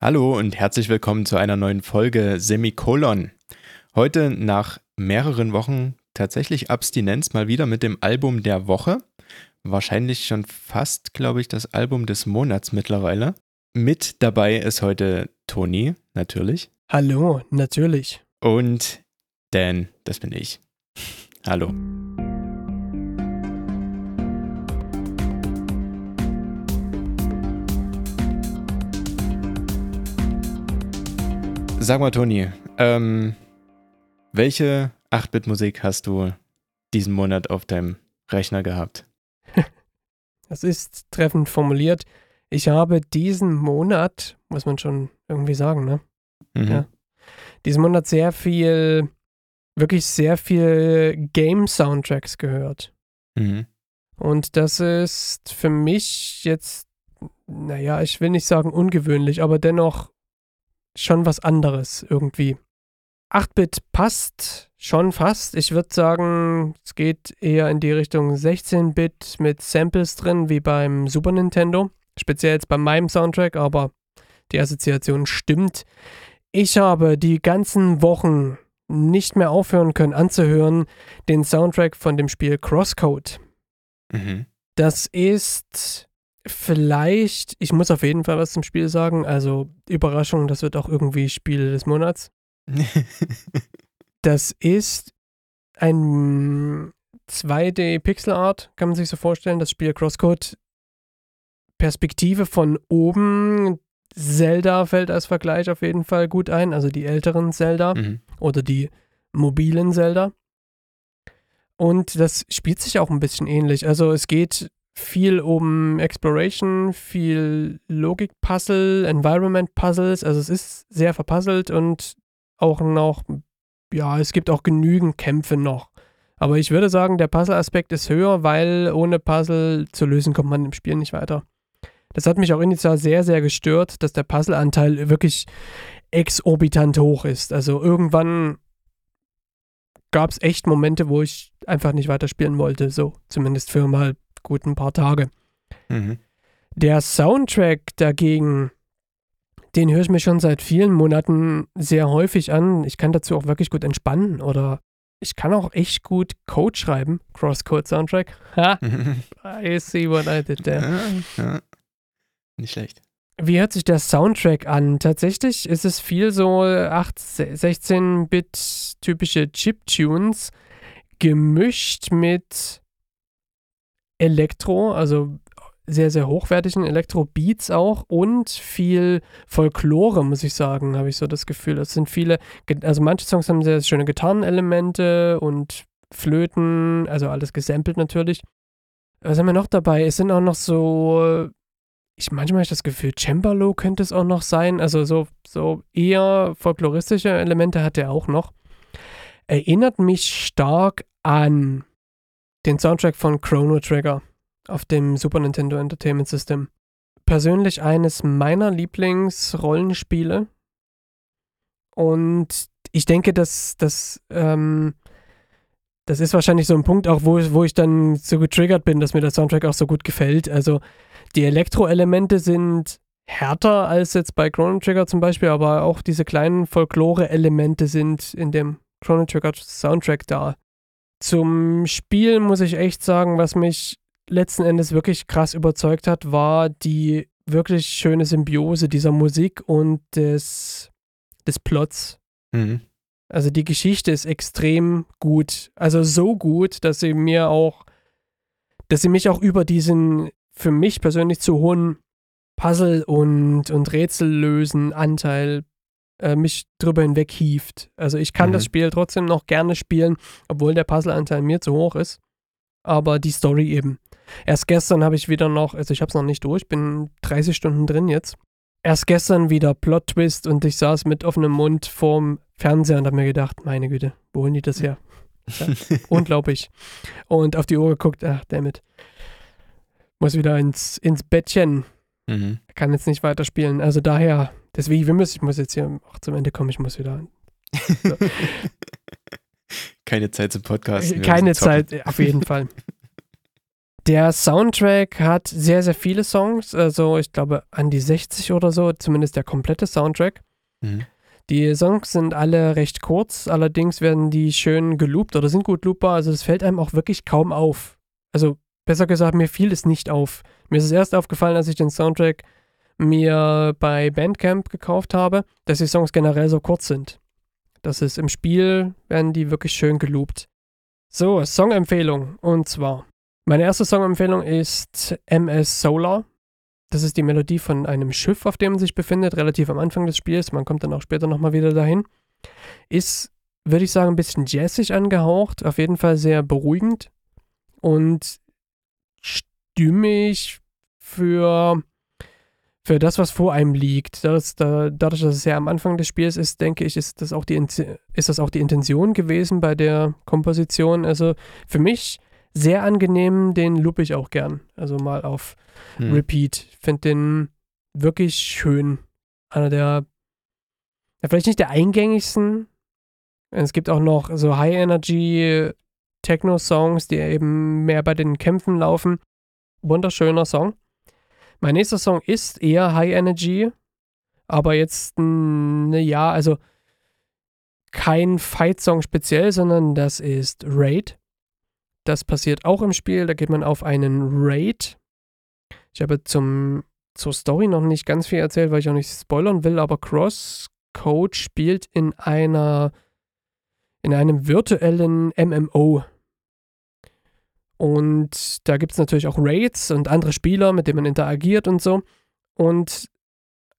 Hallo und herzlich willkommen zu einer neuen Folge Semikolon. Heute nach mehreren Wochen tatsächlich Abstinenz mal wieder mit dem Album der Woche. Wahrscheinlich schon fast, glaube ich, das Album des Monats mittlerweile. Mit dabei ist heute Toni, natürlich. Hallo, natürlich. Und Dan, das bin ich. Hallo. Sag mal, Toni, ähm, welche 8-Bit-Musik hast du diesen Monat auf deinem Rechner gehabt? Das ist treffend formuliert. Ich habe diesen Monat, muss man schon irgendwie sagen, ne? Mhm. Ja. Diesen Monat sehr viel, wirklich sehr viel Game-Soundtracks gehört. Mhm. Und das ist für mich jetzt, naja, ich will nicht sagen ungewöhnlich, aber dennoch schon was anderes irgendwie. 8-Bit passt schon fast. Ich würde sagen, es geht eher in die Richtung 16-Bit mit Samples drin, wie beim Super Nintendo. Speziell jetzt bei meinem Soundtrack, aber die Assoziation stimmt. Ich habe die ganzen Wochen nicht mehr aufhören können anzuhören den Soundtrack von dem Spiel Crosscode. Mhm. Das ist vielleicht, ich muss auf jeden Fall was zum Spiel sagen. Also Überraschung, das wird auch irgendwie Spiel des Monats. das ist ein 2D Pixel Art, kann man sich so vorstellen. Das Spiel Crosscode Perspektive von oben. Zelda fällt als Vergleich auf jeden Fall gut ein, also die älteren Zelda mhm. oder die mobilen Zelda. Und das spielt sich auch ein bisschen ähnlich. Also es geht viel um Exploration, viel Logik-Puzzle, Environment-Puzzles. Also es ist sehr verpuzzelt und auch noch, ja, es gibt auch genügend Kämpfe noch. Aber ich würde sagen, der Puzzle-Aspekt ist höher, weil ohne Puzzle zu lösen kommt man im Spiel nicht weiter. Das hat mich auch initial sehr, sehr gestört, dass der Puzzle-Anteil wirklich exorbitant hoch ist. Also irgendwann gab es echt Momente, wo ich einfach nicht weiterspielen wollte. So, zumindest für mal gut ein paar Tage. Mhm. Der Soundtrack dagegen, den höre ich mir schon seit vielen Monaten sehr häufig an. Ich kann dazu auch wirklich gut entspannen oder ich kann auch echt gut Code schreiben. Crosscode-Soundtrack. Ha! I see what I did there. Ja, ja. Nicht schlecht. Wie hört sich der Soundtrack an? Tatsächlich ist es viel so 16-Bit typische Chip-Tunes gemischt mit Elektro, also sehr, sehr hochwertigen Elektro-Beats auch und viel Folklore, muss ich sagen, habe ich so das Gefühl. Es sind viele, also manche Songs haben sehr schöne Gitarrenelemente und Flöten, also alles gesampelt natürlich. Was haben wir noch dabei? Es sind auch noch so, ich manchmal habe ich das Gefühl, Cembalo könnte es auch noch sein. Also so, so eher folkloristische Elemente hat er auch noch. Erinnert mich stark an den Soundtrack von Chrono Trigger auf dem Super Nintendo Entertainment System. Persönlich eines meiner Lieblingsrollenspiele. Und ich denke, dass das, ähm, das ist wahrscheinlich so ein Punkt auch, wo, wo ich dann so getriggert bin, dass mir der Soundtrack auch so gut gefällt. Also die Elektro-Elemente sind härter als jetzt bei Chrono Trigger zum Beispiel, aber auch diese kleinen Folklore-Elemente sind in dem Chrono Trigger Soundtrack da. Zum Spiel muss ich echt sagen, was mich letzten Endes wirklich krass überzeugt hat, war die wirklich schöne Symbiose dieser Musik und des, des Plots. Mhm. Also die Geschichte ist extrem gut. Also so gut, dass sie mir auch, dass sie mich auch über diesen für mich persönlich zu hohen Puzzle- und, und Rätsellösen Anteil äh, mich drüber hinweg hieft. Also ich kann mhm. das Spiel trotzdem noch gerne spielen, obwohl der Puzzleanteil mir zu hoch ist. Aber die Story eben. Erst gestern habe ich wieder noch, also ich habe es noch nicht durch, bin 30 Stunden drin jetzt. Erst gestern wieder Plot-Twist und ich saß mit offenem Mund vorm Fernseher und habe mir gedacht, meine Güte, wo holen die das her? Ja, unglaublich. Und auf die Uhr geguckt, ach, damit. Muss wieder ins, ins Bettchen. Mhm. Kann jetzt nicht weiterspielen. Also daher Deswegen, wir müssen, ich muss jetzt hier auch zum Ende kommen, ich muss wieder. So. Keine Zeit zum Podcast. Keine Zeit, auf jeden Fall. Der Soundtrack hat sehr, sehr viele Songs, also ich glaube an die 60 oder so, zumindest der komplette Soundtrack. Mhm. Die Songs sind alle recht kurz, allerdings werden die schön geloopt oder sind gut loopbar, also das fällt einem auch wirklich kaum auf. Also besser gesagt, mir fiel es nicht auf. Mir ist es erst aufgefallen, als ich den Soundtrack mir bei Bandcamp gekauft habe, dass die Songs generell so kurz sind. Das ist im Spiel, werden die wirklich schön geloopt. So, Songempfehlung. Und zwar, meine erste Songempfehlung ist MS Solar. Das ist die Melodie von einem Schiff, auf dem man sich befindet, relativ am Anfang des Spiels. Man kommt dann auch später nochmal wieder dahin. Ist, würde ich sagen, ein bisschen jazzig angehaucht. Auf jeden Fall sehr beruhigend. Und stimmig für für das, was vor einem liegt. Das, da, dadurch, dass es ja am Anfang des Spiels ist, denke ich, ist das, auch die, ist das auch die Intention gewesen bei der Komposition. Also für mich sehr angenehm, den loop ich auch gern. Also mal auf hm. Repeat. Finde den wirklich schön. Einer der, ja, vielleicht nicht der eingängigsten. Es gibt auch noch so High-Energy Techno-Songs, die eben mehr bei den Kämpfen laufen. Wunderschöner Song. Mein nächster Song ist eher High Energy, aber jetzt, ne, ja, also kein Fight-Song speziell, sondern das ist Raid. Das passiert auch im Spiel, da geht man auf einen Raid. Ich habe zum, zur Story noch nicht ganz viel erzählt, weil ich auch nicht spoilern will, aber Crosscode spielt in einer in einem virtuellen MMO. Und da gibt es natürlich auch Raids und andere Spieler, mit denen man interagiert und so. Und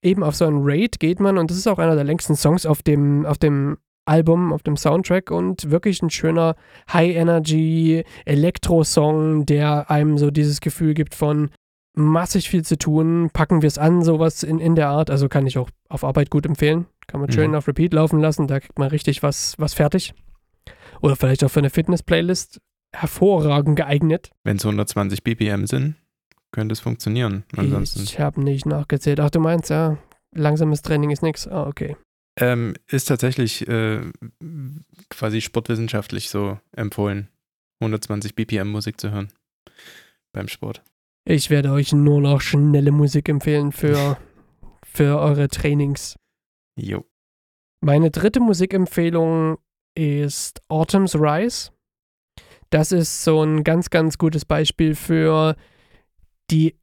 eben auf so einen Raid geht man und das ist auch einer der längsten Songs auf dem, auf dem Album, auf dem Soundtrack und wirklich ein schöner High-Energy Elektro-Song, der einem so dieses Gefühl gibt von massig viel zu tun, packen wir es an, sowas in, in der Art. Also kann ich auch auf Arbeit gut empfehlen. Kann man schön mhm. auf Repeat laufen lassen, da kriegt man richtig was, was fertig. Oder vielleicht auch für eine Fitness-Playlist hervorragend geeignet. Wenn es 120 BPM sind, könnte es funktionieren. Ansonsten. Ich habe nicht nachgezählt. Ach, du meinst, ja, langsames Training ist nichts. Ah, okay. Ähm, ist tatsächlich äh, quasi sportwissenschaftlich so empfohlen, 120 BPM Musik zu hören beim Sport. Ich werde euch nur noch schnelle Musik empfehlen für, für eure Trainings. Jo. Meine dritte Musikempfehlung ist Autumn's Rise. Das ist so ein ganz, ganz gutes Beispiel für die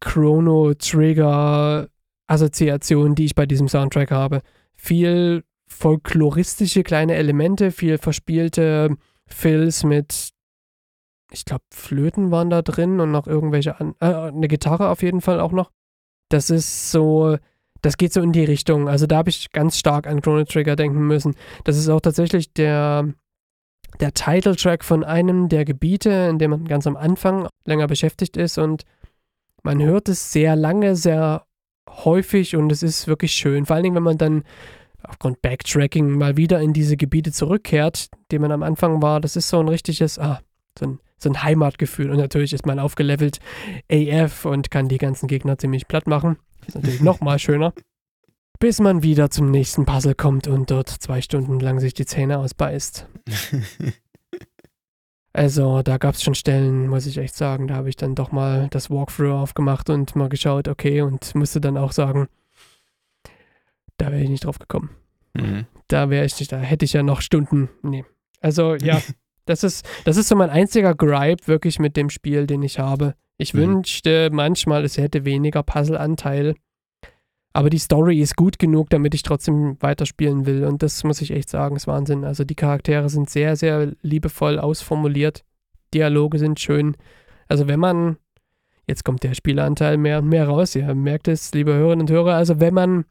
Chrono Trigger Assoziation, die ich bei diesem Soundtrack habe. Viel folkloristische kleine Elemente, viel verspielte Fills mit, ich glaube, Flöten waren da drin und noch irgendwelche, an äh, eine Gitarre auf jeden Fall auch noch. Das ist so, das geht so in die Richtung. Also da habe ich ganz stark an Chrono Trigger denken müssen. Das ist auch tatsächlich der der Titeltrack von einem der Gebiete, in dem man ganz am Anfang länger beschäftigt ist und man hört es sehr lange, sehr häufig und es ist wirklich schön. Vor allen Dingen, wenn man dann aufgrund Backtracking mal wieder in diese Gebiete zurückkehrt, die man am Anfang war. Das ist so ein richtiges, ah, so ein, so ein Heimatgefühl. Und natürlich ist man aufgelevelt AF und kann die ganzen Gegner ziemlich platt machen. Das ist natürlich nochmal schöner bis man wieder zum nächsten Puzzle kommt und dort zwei Stunden lang sich die Zähne ausbeißt. also da gab es schon Stellen, muss ich echt sagen, da habe ich dann doch mal das Walkthrough aufgemacht und mal geschaut, okay, und musste dann auch sagen, da wäre ich nicht drauf gekommen. Mhm. Da wäre ich nicht, da hätte ich ja noch Stunden, nee. Also ja, das ist, das ist so mein einziger Gripe wirklich mit dem Spiel, den ich habe. Ich mhm. wünschte manchmal, es hätte weniger Puzzle-Anteil. Aber die Story ist gut genug, damit ich trotzdem weiterspielen will. Und das muss ich echt sagen, ist Wahnsinn. Also die Charaktere sind sehr, sehr liebevoll ausformuliert. Dialoge sind schön. Also wenn man, jetzt kommt der Spieleranteil mehr und mehr raus, ihr merkt es, liebe Hörerinnen und Hörer, also wenn man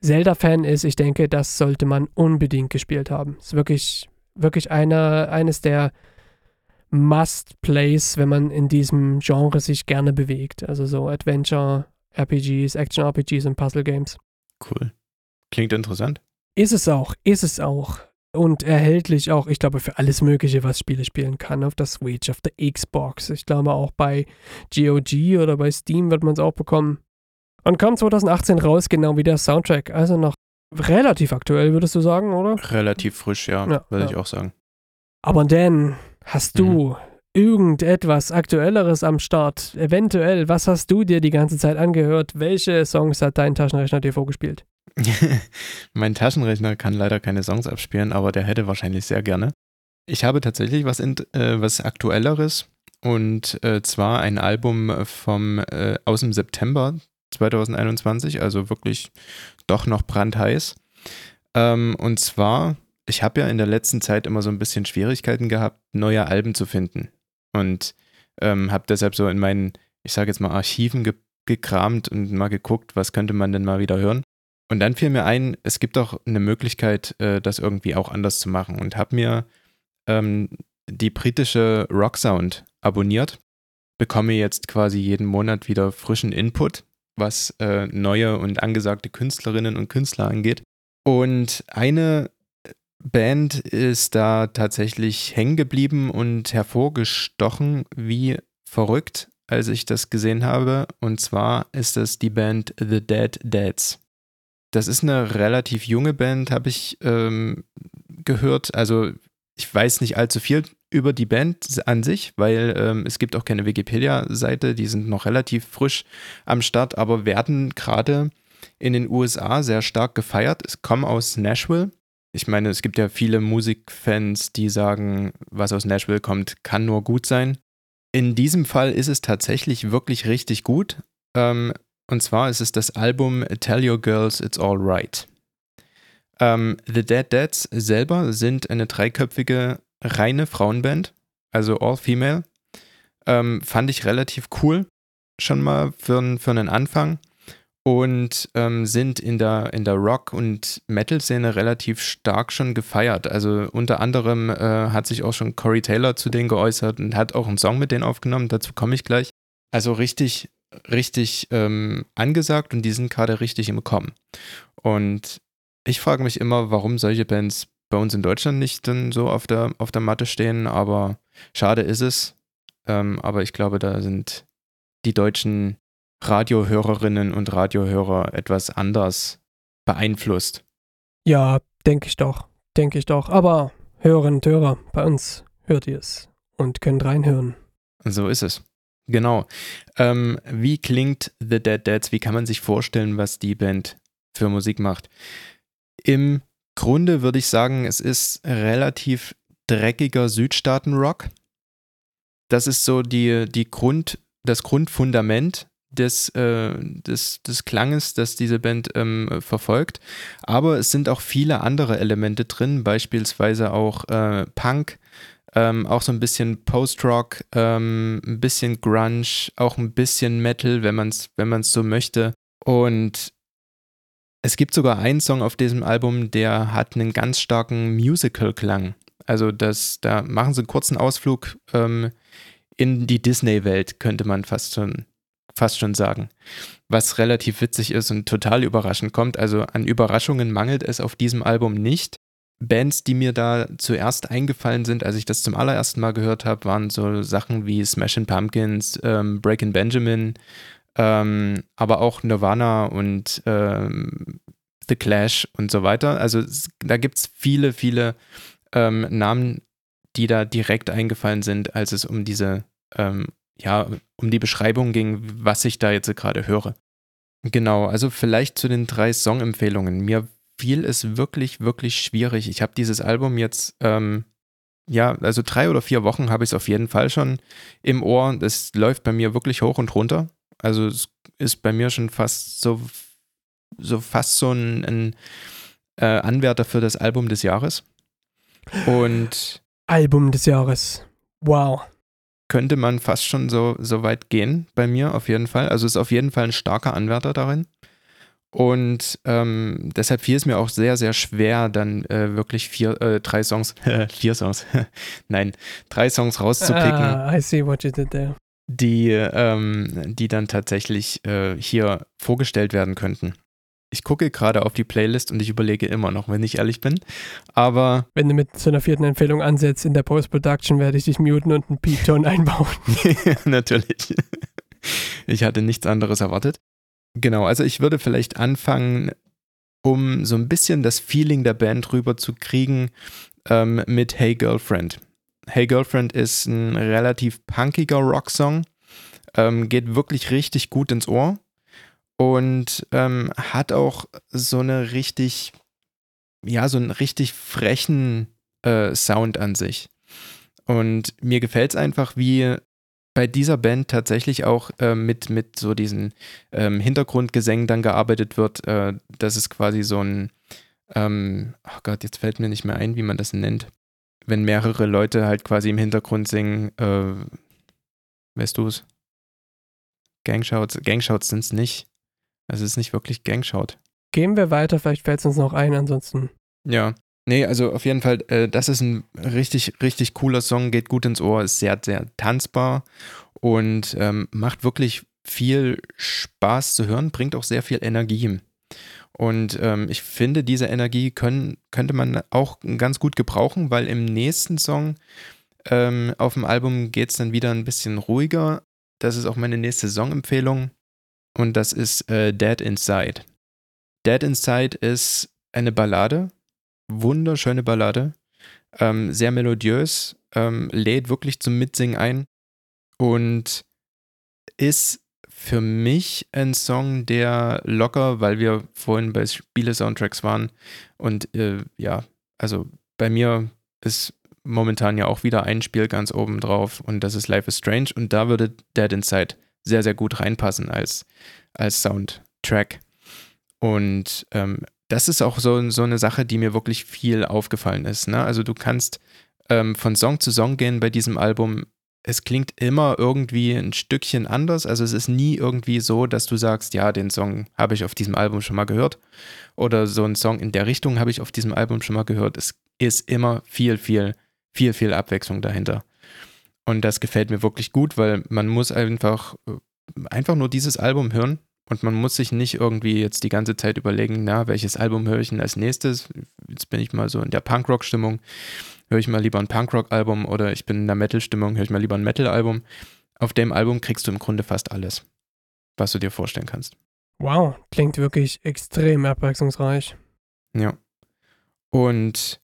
Zelda-Fan ist, ich denke, das sollte man unbedingt gespielt haben. Ist wirklich, wirklich einer, eines der Must-Plays, wenn man in diesem Genre sich gerne bewegt. Also so Adventure, RPGs, Action-RPGs und Puzzle-Games. Cool. Klingt interessant. Ist es auch, ist es auch. Und erhältlich auch, ich glaube, für alles Mögliche, was Spiele spielen kann. Auf der Switch, auf der Xbox. Ich glaube auch bei GOG oder bei Steam wird man es auch bekommen. Und kam 2018 raus, genau wie der Soundtrack. Also noch relativ aktuell, würdest du sagen, oder? Relativ frisch, ja, ja würde ja. ich auch sagen. Aber Dan, hast du mhm. irgendetwas Aktuelleres am Start? Eventuell, was hast du dir die ganze Zeit angehört? Welche Songs hat dein Taschenrechner dir vorgespielt? mein Taschenrechner kann leider keine Songs abspielen, aber der hätte wahrscheinlich sehr gerne. Ich habe tatsächlich was, in, äh, was Aktuelleres und äh, zwar ein Album vom, äh, aus dem September 2021, also wirklich doch noch brandheiß. Ähm, und zwar, ich habe ja in der letzten Zeit immer so ein bisschen Schwierigkeiten gehabt, neue Alben zu finden. Und ähm, habe deshalb so in meinen, ich sage jetzt mal, Archiven ge gekramt und mal geguckt, was könnte man denn mal wieder hören. Und dann fiel mir ein, es gibt auch eine Möglichkeit, äh, das irgendwie auch anders zu machen. Und habe mir ähm, die britische Rock Sound abonniert, bekomme jetzt quasi jeden Monat wieder frischen Input, was äh, neue und angesagte Künstlerinnen und Künstler angeht. Und eine Band ist da tatsächlich hängen geblieben und hervorgestochen wie verrückt, als ich das gesehen habe. Und zwar ist das die Band The Dead Dads. Das ist eine relativ junge Band, habe ich ähm, gehört. Also ich weiß nicht allzu viel über die Band an sich, weil ähm, es gibt auch keine Wikipedia-Seite, die sind noch relativ frisch am Start, aber werden gerade in den USA sehr stark gefeiert. Es kommen aus Nashville. Ich meine, es gibt ja viele Musikfans, die sagen, was aus Nashville kommt, kann nur gut sein. In diesem Fall ist es tatsächlich wirklich richtig gut. Ähm, und zwar ist es das Album Tell Your Girls It's All Right. Ähm, The Dead Dads selber sind eine dreiköpfige reine Frauenband, also all female. Ähm, fand ich relativ cool, schon mal für, für einen Anfang. Und ähm, sind in der, in der Rock- und Metal-Szene relativ stark schon gefeiert. Also unter anderem äh, hat sich auch schon Corey Taylor zu denen geäußert und hat auch einen Song mit denen aufgenommen. Dazu komme ich gleich. Also richtig, richtig ähm, angesagt und die sind gerade richtig im Kommen. Und ich frage mich immer, warum solche Bands bei uns in Deutschland nicht dann so auf der, auf der Matte stehen, aber schade ist es. Ähm, aber ich glaube, da sind die deutschen Radiohörerinnen und Radiohörer etwas anders beeinflusst. Ja, denke ich doch. Denke ich doch. Aber Hörerinnen und Hörer, bei uns hört ihr es und könnt reinhören. So ist es. Genau. Ähm, wie klingt The Dead Dads? Wie kann man sich vorstellen, was die Band für Musik macht? Im Grunde würde ich sagen, es ist relativ dreckiger Südstaaten-Rock. Das ist so die, die Grund, das Grundfundament des, äh, des, des Klanges, das diese Band ähm, verfolgt. Aber es sind auch viele andere Elemente drin, beispielsweise auch äh, Punk, ähm, auch so ein bisschen Post-Rock, ähm, ein bisschen Grunge, auch ein bisschen Metal, wenn man es wenn so möchte. Und es gibt sogar einen Song auf diesem Album, der hat einen ganz starken Musical-Klang. Also das, da machen sie einen kurzen Ausflug ähm, in die Disney-Welt, könnte man fast schon, fast schon sagen. Was relativ witzig ist und total überraschend kommt. Also an Überraschungen mangelt es auf diesem Album nicht. Bands, die mir da zuerst eingefallen sind, als ich das zum allerersten Mal gehört habe, waren so Sachen wie Smashing Pumpkins, ähm, Breaking Benjamin, ähm, aber auch Nirvana und ähm, The Clash und so weiter. Also es, da gibt es viele, viele ähm, Namen, die da direkt eingefallen sind, als es um diese, ähm, ja, um die Beschreibung ging, was ich da jetzt gerade höre. Genau, also vielleicht zu den drei Songempfehlungen. Mir fiel es wirklich, wirklich schwierig. Ich habe dieses Album jetzt, ähm, ja, also drei oder vier Wochen habe ich es auf jeden Fall schon im Ohr. Das läuft bei mir wirklich hoch und runter. Also es ist bei mir schon fast so, so fast so ein, ein äh, Anwärter für das Album des Jahres. Und Album des Jahres. Wow. Könnte man fast schon so, so weit gehen bei mir, auf jeden Fall. Also ist auf jeden Fall ein starker Anwärter darin. Und ähm, deshalb fiel es mir auch sehr, sehr schwer, dann äh, wirklich vier, äh, drei Songs, vier Songs, nein, drei Songs rauszupicken. Ah, I see what you did there die, ähm, die dann tatsächlich äh, hier vorgestellt werden könnten. Ich gucke gerade auf die Playlist und ich überlege immer noch, wenn ich ehrlich bin. Aber. Wenn du mit so einer vierten Empfehlung ansetzt in der Post-Production, werde ich dich muten und einen Peep-Ton einbauen. Natürlich. Ich hatte nichts anderes erwartet. Genau, also ich würde vielleicht anfangen, um so ein bisschen das Feeling der Band rüber zu kriegen, ähm, mit Hey Girlfriend. Hey Girlfriend ist ein relativ punkiger Rocksong, ähm, geht wirklich richtig gut ins Ohr und ähm, hat auch so eine richtig, ja, so einen richtig frechen äh, Sound an sich. Und mir gefällt es einfach, wie bei dieser Band tatsächlich auch äh, mit, mit so diesen ähm, Hintergrundgesängen dann gearbeitet wird. Äh, das ist quasi so ein, ähm, oh Gott, jetzt fällt mir nicht mehr ein, wie man das nennt. Wenn mehrere Leute halt quasi im Hintergrund singen, äh, weißt du es? Gangshouts, Gangshouts sind es nicht. Also es ist nicht wirklich Gangshout. Gehen wir weiter, vielleicht fällt es uns noch ein, ansonsten. Ja. Nee, also auf jeden Fall, äh, das ist ein richtig, richtig cooler Song, geht gut ins Ohr, ist sehr, sehr tanzbar und ähm, macht wirklich viel Spaß zu hören, bringt auch sehr viel Energie. Und ähm, ich finde, diese Energie können, könnte man auch ganz gut gebrauchen, weil im nächsten Song ähm, auf dem Album geht es dann wieder ein bisschen ruhiger. Das ist auch meine nächste Songempfehlung und das ist äh, Dead Inside. Dead Inside ist eine Ballade, wunderschöne Ballade, ähm, sehr melodiös, ähm, lädt wirklich zum Mitsingen ein und ist für mich ein Song, der locker, weil wir vorhin bei Spiele-Soundtracks waren und äh, ja, also bei mir ist momentan ja auch wieder ein Spiel ganz oben drauf und das ist Life is Strange und da würde Dead Inside sehr, sehr gut reinpassen als, als Soundtrack. Und ähm, das ist auch so, so eine Sache, die mir wirklich viel aufgefallen ist. Ne? Also du kannst ähm, von Song zu Song gehen bei diesem Album. Es klingt immer irgendwie ein Stückchen anders. Also es ist nie irgendwie so, dass du sagst, ja, den Song habe ich auf diesem Album schon mal gehört. Oder so ein Song in der Richtung habe ich auf diesem Album schon mal gehört. Es ist immer viel, viel, viel, viel Abwechslung dahinter. Und das gefällt mir wirklich gut, weil man muss einfach, äh, einfach nur dieses Album hören und man muss sich nicht irgendwie jetzt die ganze Zeit überlegen, na, welches Album höre ich denn als nächstes? Jetzt bin ich mal so in der Punkrock-Stimmung, höre ich mal lieber ein Punkrock-Album oder ich bin in der Metal-Stimmung, höre ich mal lieber ein Metal-Album. Auf dem Album kriegst du im Grunde fast alles, was du dir vorstellen kannst. Wow, klingt wirklich extrem abwechslungsreich. Ja. Und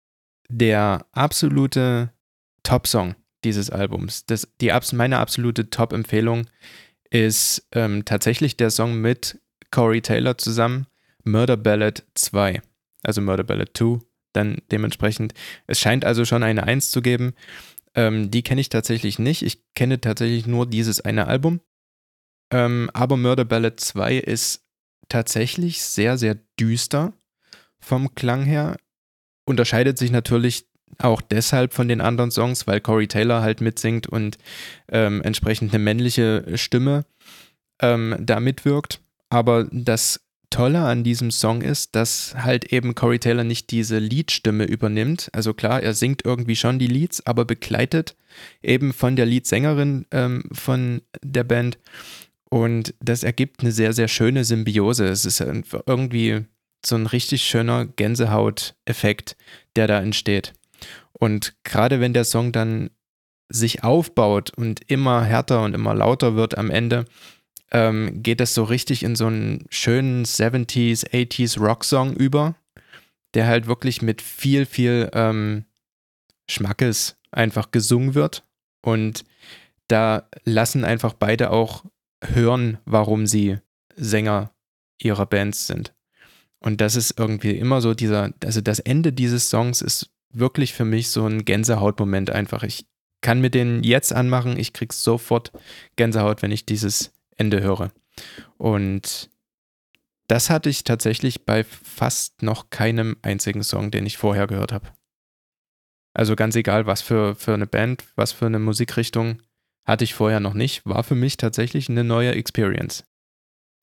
der absolute Top-Song dieses Albums. Das, die, meine absolute Top-Empfehlung ist ähm, tatsächlich der Song mit Corey Taylor zusammen, Murder Ballad 2. Also Murder Ballad 2 dann dementsprechend. Es scheint also schon eine 1 zu geben. Ähm, die kenne ich tatsächlich nicht. Ich kenne tatsächlich nur dieses eine Album. Ähm, aber Murder Ballad 2 ist tatsächlich sehr, sehr düster vom Klang her. Unterscheidet sich natürlich auch deshalb von den anderen Songs, weil Corey Taylor halt mitsingt und ähm, entsprechend eine männliche Stimme ähm, da mitwirkt. Aber das Tolle an diesem Song ist, dass halt eben Corey Taylor nicht diese Leadstimme übernimmt. Also klar, er singt irgendwie schon die Leads, aber begleitet eben von der Leadsängerin ähm, von der Band. Und das ergibt eine sehr, sehr schöne Symbiose. Es ist irgendwie so ein richtig schöner Gänsehaut-Effekt, der da entsteht. Und gerade wenn der Song dann sich aufbaut und immer härter und immer lauter wird am Ende, ähm, geht das so richtig in so einen schönen 70s, 80s Rock-Song über, der halt wirklich mit viel, viel ähm, Schmackes einfach gesungen wird. Und da lassen einfach beide auch hören, warum sie Sänger ihrer Bands sind. Und das ist irgendwie immer so dieser, also das Ende dieses Songs ist wirklich für mich so ein Gänsehautmoment einfach. Ich kann mir den jetzt anmachen, ich krieg sofort Gänsehaut, wenn ich dieses Ende höre. Und das hatte ich tatsächlich bei fast noch keinem einzigen Song, den ich vorher gehört habe. Also ganz egal, was für, für eine Band, was für eine Musikrichtung hatte ich vorher noch nicht, war für mich tatsächlich eine neue Experience.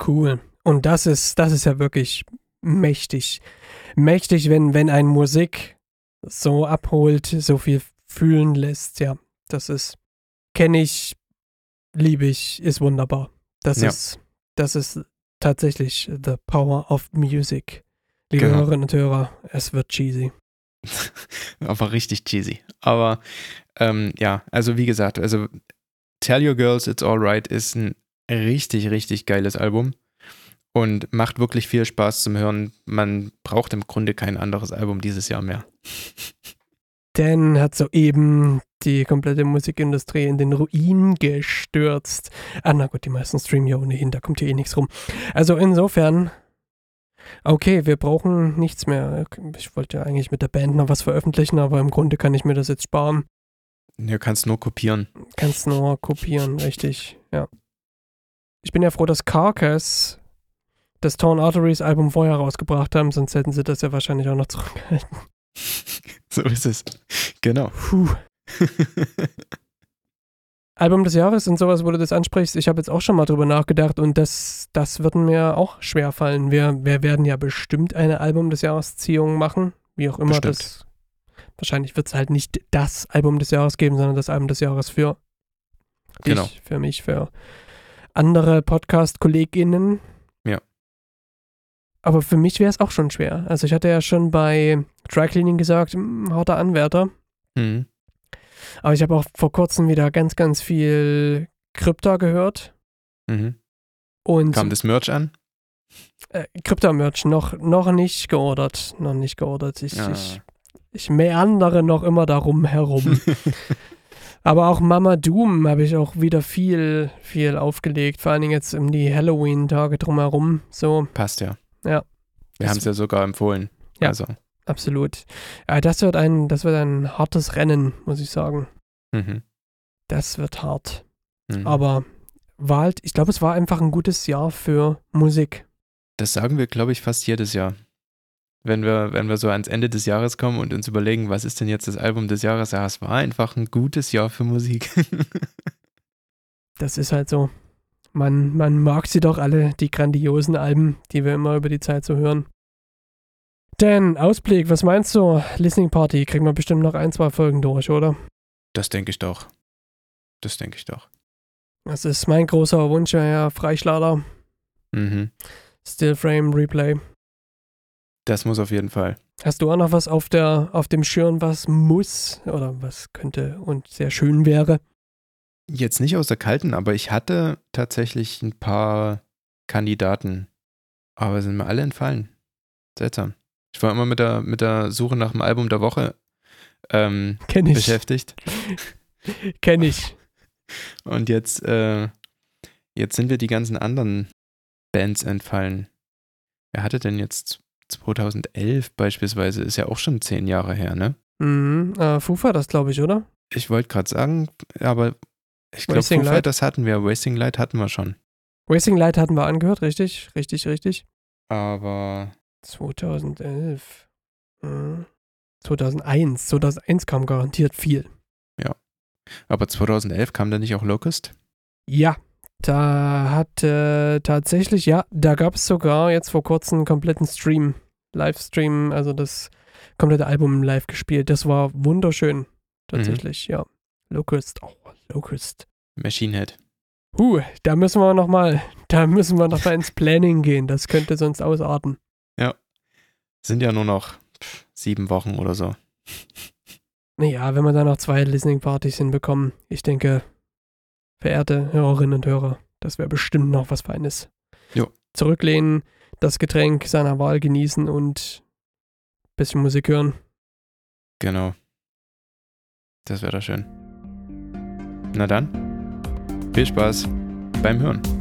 Cool. Und das ist, das ist ja wirklich mächtig. Mächtig, wenn, wenn ein Musik so abholt, so viel fühlen lässt. Ja, das ist, kenne ich, liebe ich, ist wunderbar. Das ja. ist, das ist tatsächlich the power of music. Liebe genau. Hörerinnen und Hörer, es wird cheesy. Aber richtig cheesy. Aber ähm, ja, also wie gesagt, also Tell Your Girls It's Alright ist ein richtig, richtig geiles Album und macht wirklich viel Spaß zum Hören. Man braucht im Grunde kein anderes Album dieses Jahr mehr. Dan hat soeben die komplette Musikindustrie in den Ruin gestürzt. Ah, na gut, die meisten streamen ja ohnehin, da kommt hier eh nichts rum. Also insofern, okay, wir brauchen nichts mehr. Ich wollte eigentlich mit der Band noch was veröffentlichen, aber im Grunde kann ich mir das jetzt sparen. Ja, kannst nur kopieren. Kannst nur kopieren, richtig, ja. Ich bin ja froh, dass Carcass das Torn Arteries Album vorher rausgebracht haben, sonst hätten sie das ja wahrscheinlich auch noch zurückgehalten. so ist es. Genau. Puh. Album des Jahres und sowas, wo du das ansprichst, ich habe jetzt auch schon mal drüber nachgedacht und das, das wird mir auch schwer fallen. Wir, wir werden ja bestimmt eine Album des Jahres-Ziehung machen, wie auch immer Bestimmt. das. Wahrscheinlich wird es halt nicht das Album des Jahres geben, sondern das Album des Jahres für dich, Genau. für mich, für andere Podcast-KollegInnen. Aber für mich wäre es auch schon schwer. Also ich hatte ja schon bei Dry Cleaning gesagt, hm, harter Anwärter. Mhm. Aber ich habe auch vor kurzem wieder ganz, ganz viel Krypta gehört. Mhm. Und Kam das Merch an? äh, Krypta-Merch noch, noch nicht geordert. Noch nicht geordert. Ich, Ja. ich, ich meandere noch immer darum herum. Aber auch Mama Doom habe ich auch wieder viel, viel aufgelegt. Vor allen Dingen jetzt um die Halloween-Tage drumherum. So, Passt ja. Ja. Wir haben es ja sogar empfohlen. Ja. Also. absolut. Ja, das wird ein, das wird ein hartes Rennen, muss ich sagen. Mhm. Das wird hart. Mhm. Aber war halt, ich glaube, es war einfach ein gutes Jahr für Musik. Das sagen wir, glaube ich, fast jedes Jahr. Wenn wir, wenn wir so ans Ende des Jahres kommen und uns überlegen, was ist denn jetzt das Album des Jahres? Ja, es war einfach ein gutes Jahr für Musik. Das ist halt so. Man, man mag sie doch alle, die grandiosen Alben, die wir immer über die Zeit so hören. Dan, Ausblick, was meinst du? Listening Party, kriegen wir bestimmt noch ein, zwei Folgen durch, oder? Das denke ich doch. Das denke ich doch. Das ist mein großer Wunsch, ja, Freischlader, Mhm. Still Frame, Replay. Das muss auf jeden Fall. Hast du auch noch was auf, der, auf dem Schirm, was muss oder was könnte und sehr schön wäre? Jetzt nicht aus der kalten, aber ich hatte tatsächlich ein paar Kandidaten. Aber sind mir alle entfallen. Seltsam. Ich war immer mit der, mit der Suche nach dem Album der Woche ähm, Kenn ich. beschäftigt. Kenn ich. Und jetzt, äh, jetzt sind wir die ganzen anderen Bands entfallen. Wer hatte denn jetzt 2011 beispielsweise? Ist ja auch schon zehn Jahre her, ne? Mhm, äh, Fufa, das glaube ich, oder? Ich wollte gerade sagen, aber ich glaube, Wasting Foo? Fighters hatten wir. Wasting Light hatten wir schon. Racing Light hatten wir angehört, richtig? Richtig, richtig. Aber 2011. Mhm. 2001. 2001 kam garantiert viel. Aber 2011 kam da nicht auch Locust? Ja, da hat äh, tatsächlich, ja, da gab es sogar jetzt vor kurzem einen kompletten Stream, Livestream, also das komplette Album live gespielt. Das war wunderschön, tatsächlich, ja. Locust, oh, Locust. Machine Head. Huh, da müssen wir nochmal, da müssen wir nochmal ins Planning gehen. Das könnte sonst ausarten. Sind ja nur noch pff, sieben Wochen oder so. Naja, wenn wir da noch zwei Listening-Partys hinbekommen, ich denke, verehrte Hörerinnen und Hörer, das wäre bestimmt noch was Feines. Jo. Zurücklehnen, das Getränk seiner Wahl genießen und bisschen Musik hören. Genau. Das wäre doch schön. Na dann, viel Spaß beim Hören.